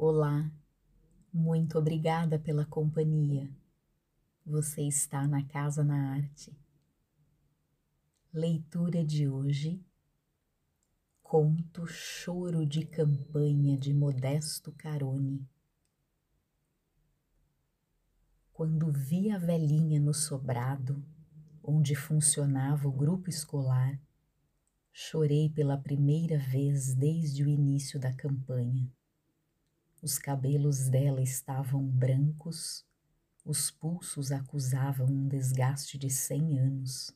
Olá, muito obrigada pela companhia. Você está na Casa na Arte. Leitura de hoje: Conto Choro de Campanha de Modesto Carone. Quando vi a velhinha no sobrado, onde funcionava o grupo escolar, chorei pela primeira vez desde o início da campanha. Os cabelos dela estavam brancos, os pulsos acusavam um desgaste de cem anos.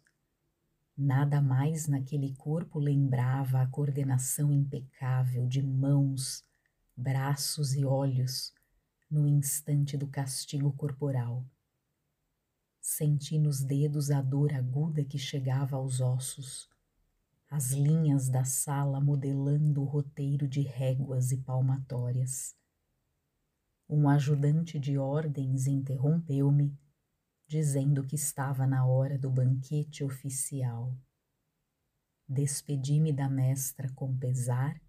Nada mais naquele corpo lembrava a coordenação impecável de mãos, braços e olhos no instante do castigo corporal. Senti nos dedos a dor aguda que chegava aos ossos, as linhas da sala modelando o roteiro de réguas e palmatórias. Um ajudante de ordens interrompeu-me, dizendo que estava na hora do banquete oficial. Despedi-me da mestra com pesar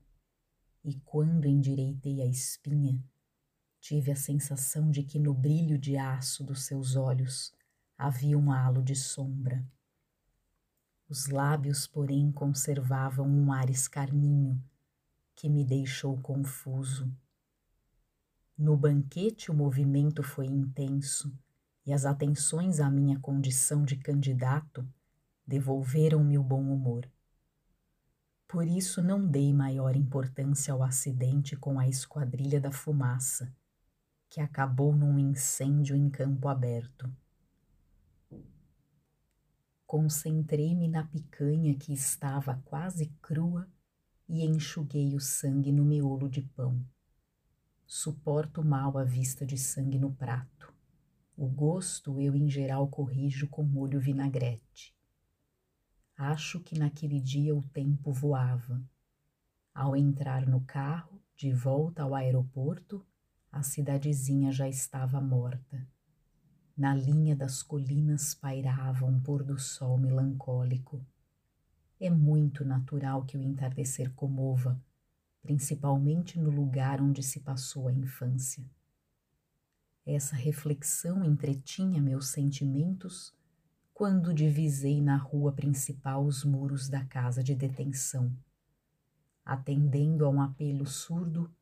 e, quando endireitei a espinha, tive a sensação de que no brilho de aço dos seus olhos havia um halo de sombra. Os lábios, porém, conservavam um ar escarninho que me deixou confuso. No banquete o movimento foi intenso e as atenções à minha condição de candidato devolveram-me o bom humor. Por isso não dei maior importância ao acidente com a esquadrilha da fumaça, que acabou num incêndio em campo aberto. Concentrei-me na picanha que estava quase crua e enxuguei o sangue no miolo de pão. Suporto mal a vista de sangue no prato. O gosto eu em geral corrijo com molho vinagrete. Acho que naquele dia o tempo voava. Ao entrar no carro, de volta ao aeroporto, a cidadezinha já estava morta. Na linha das colinas pairava um pôr do sol melancólico. É muito natural que o entardecer comova, principalmente no lugar onde se passou a infância. Essa reflexão entretinha meus sentimentos quando divisei na rua principal os muros da casa de detenção. Atendendo a um apelo surdo,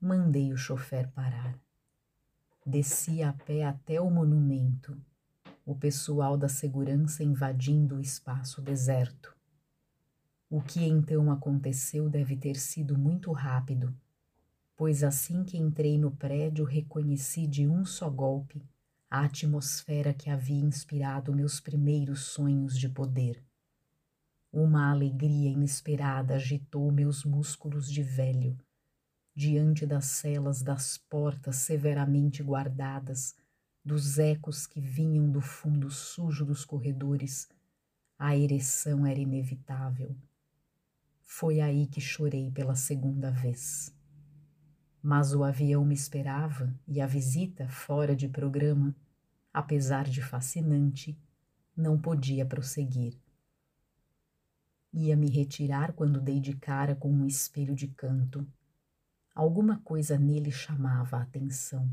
mandei o chofer parar. Desci a pé até o monumento, o pessoal da segurança invadindo o espaço deserto. O que então aconteceu deve ter sido muito rápido, pois assim que entrei no prédio reconheci de um só golpe a atmosfera que havia inspirado meus primeiros sonhos de poder. Uma alegria inesperada agitou meus músculos de velho diante das celas das portas severamente guardadas, dos ecos que vinham do fundo sujo dos corredores, a ereção era inevitável. Foi aí que chorei pela segunda vez. Mas o avião me esperava e a visita, fora de programa, apesar de fascinante, não podia prosseguir. Ia me retirar quando dei de cara com um espelho de canto Alguma coisa nele chamava a atenção.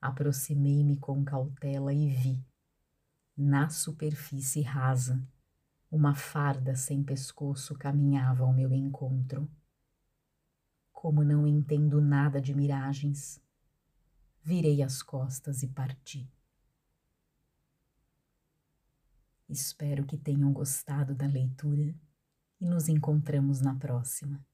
Aproximei-me com cautela e vi, na superfície rasa, uma farda sem pescoço caminhava ao meu encontro. Como não entendo nada de miragens, virei as costas e parti. Espero que tenham gostado da leitura e nos encontramos na próxima.